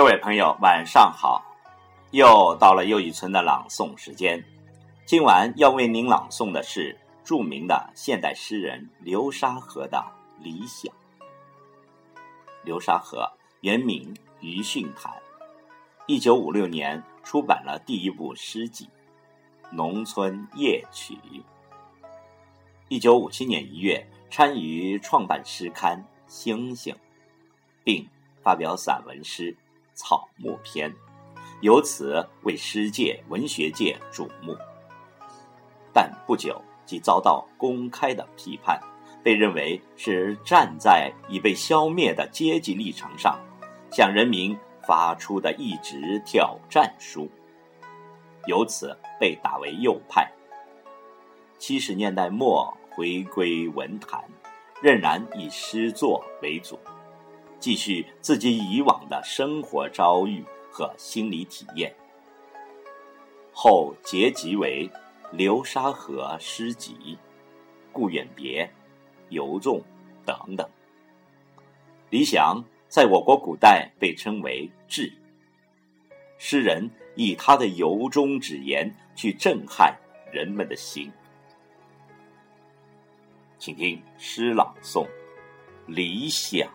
各位朋友，晚上好！又到了又一村的朗诵时间。今晚要为您朗诵的是著名的现代诗人流沙河的《理想》。流沙河原名余训潭，一九五六年出版了第一部诗集《农村夜曲》。一九五七年一月，参与创办诗刊《星星》，并发表散文诗。草木篇，由此为诗界、文学界瞩目。但不久即遭到公开的批判，被认为是站在已被消灭的阶级立场上，向人民发出的一纸挑战书，由此被打为右派。七十年代末回归文坛，仍然以诗作为主。继续自己以往的生活遭遇和心理体验，后结集为《流沙河诗集》《顾远别》《游纵》等等。李想在我国古代被称为智，诗人以他的由衷之言去震撼人们的心。请听诗朗诵《理想》。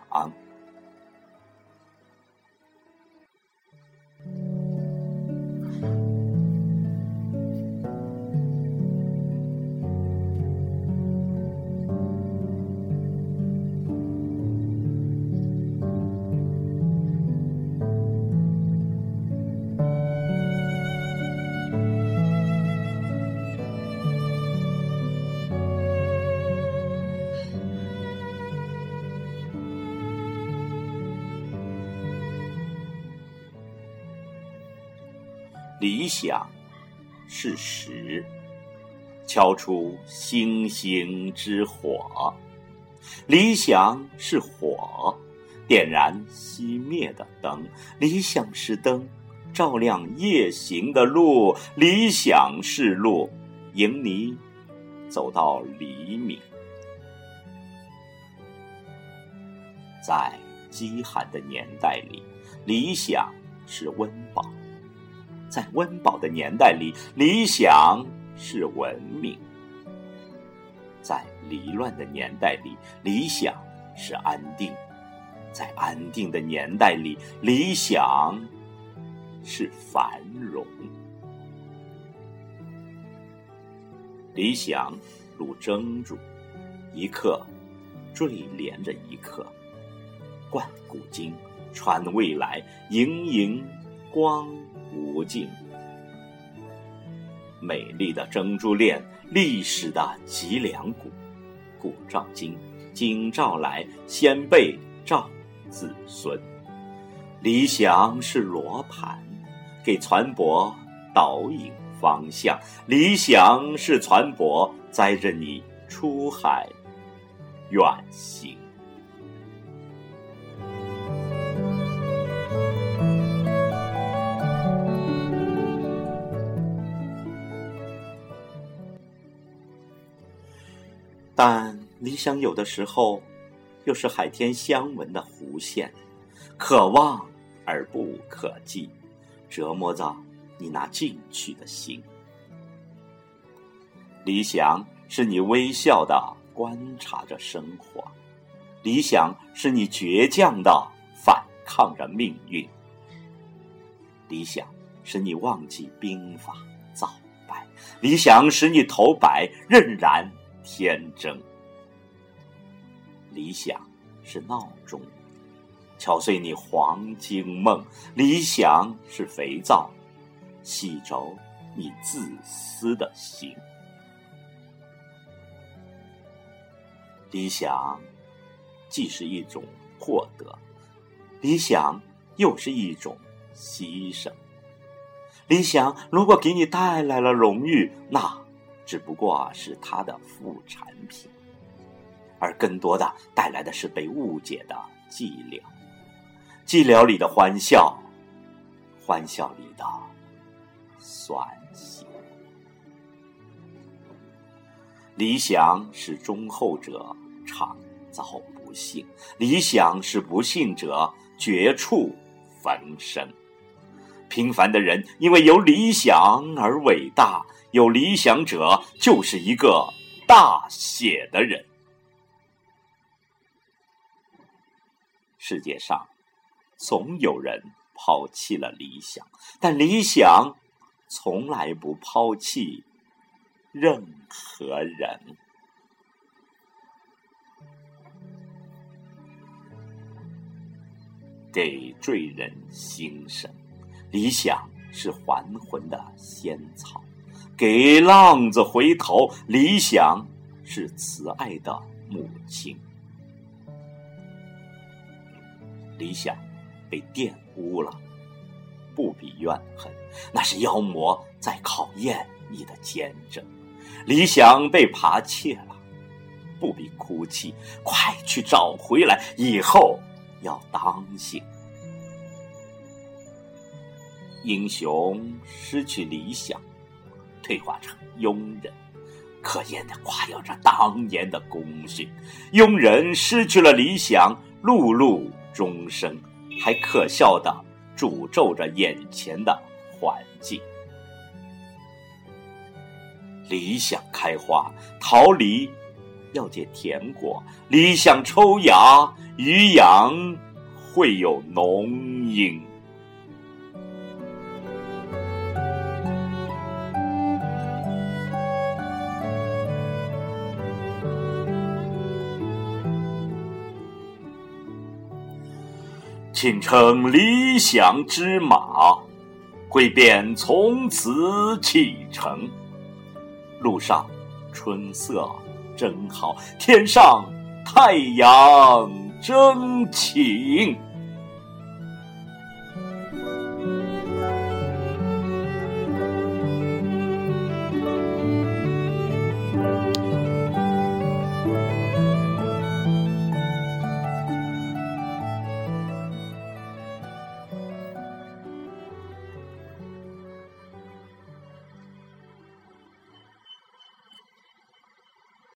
理想是石，敲出星星之火；理想是火，点燃熄灭的灯；理想是灯，照亮夜行的路；理想是路，迎你走到黎明。在饥寒的年代里，理想是温饱。在温饱的年代里，理想是文明；在离乱的年代里，理想是安定；在安定的年代里，理想是繁荣。理想如珍珠，一刻坠连着一刻，贯古今，传未来，盈盈光。无尽，美丽的珍珠链，历史的脊梁骨，古照今，今照来，先辈照子孙。理想是罗盘，给船舶导引方向；理想是船舶，载着你出海远行。但理想有的时候，又是海天相闻的弧线，可望而不可及，折磨着你那进取的心。理想是你微笑的观察着生活，理想是你倔强的反抗着命运，理想使你忘记兵法早败，理想使你头白仍然。天真，理想是闹钟，敲碎你黄金梦；理想是肥皂，洗着你自私的心。理想既是一种获得，理想又是一种牺牲。理想如果给你带来了荣誉，那……只不过是他的副产品，而更多的带来的是被误解的寂寥，寂寥里的欢笑，欢笑里的酸辛。理想是忠厚者常遭不幸，理想是不幸者绝处逢生。平凡的人因为有理想而伟大，有理想者就是一个大写的人。世界上总有人抛弃了理想，但理想从来不抛弃任何人。给坠人心声，理想是还魂的仙草；给浪子回头，理想是慈爱的母亲。理想被玷污了，不必怨恨，那是妖魔在考验你的坚贞；理想被扒窃了，不必哭泣，快去找回来，以后。要当心，英雄失去理想，退化成庸人，可厌的夸耀着当年的功勋；庸人失去了理想，碌碌终生，还可笑的诅咒着眼前的环境。理想开花，逃离。要结甜果，理想抽芽，余阳会有浓荫。请乘理想之马，会便从此启程。路上春色。正好，天上太阳真晴。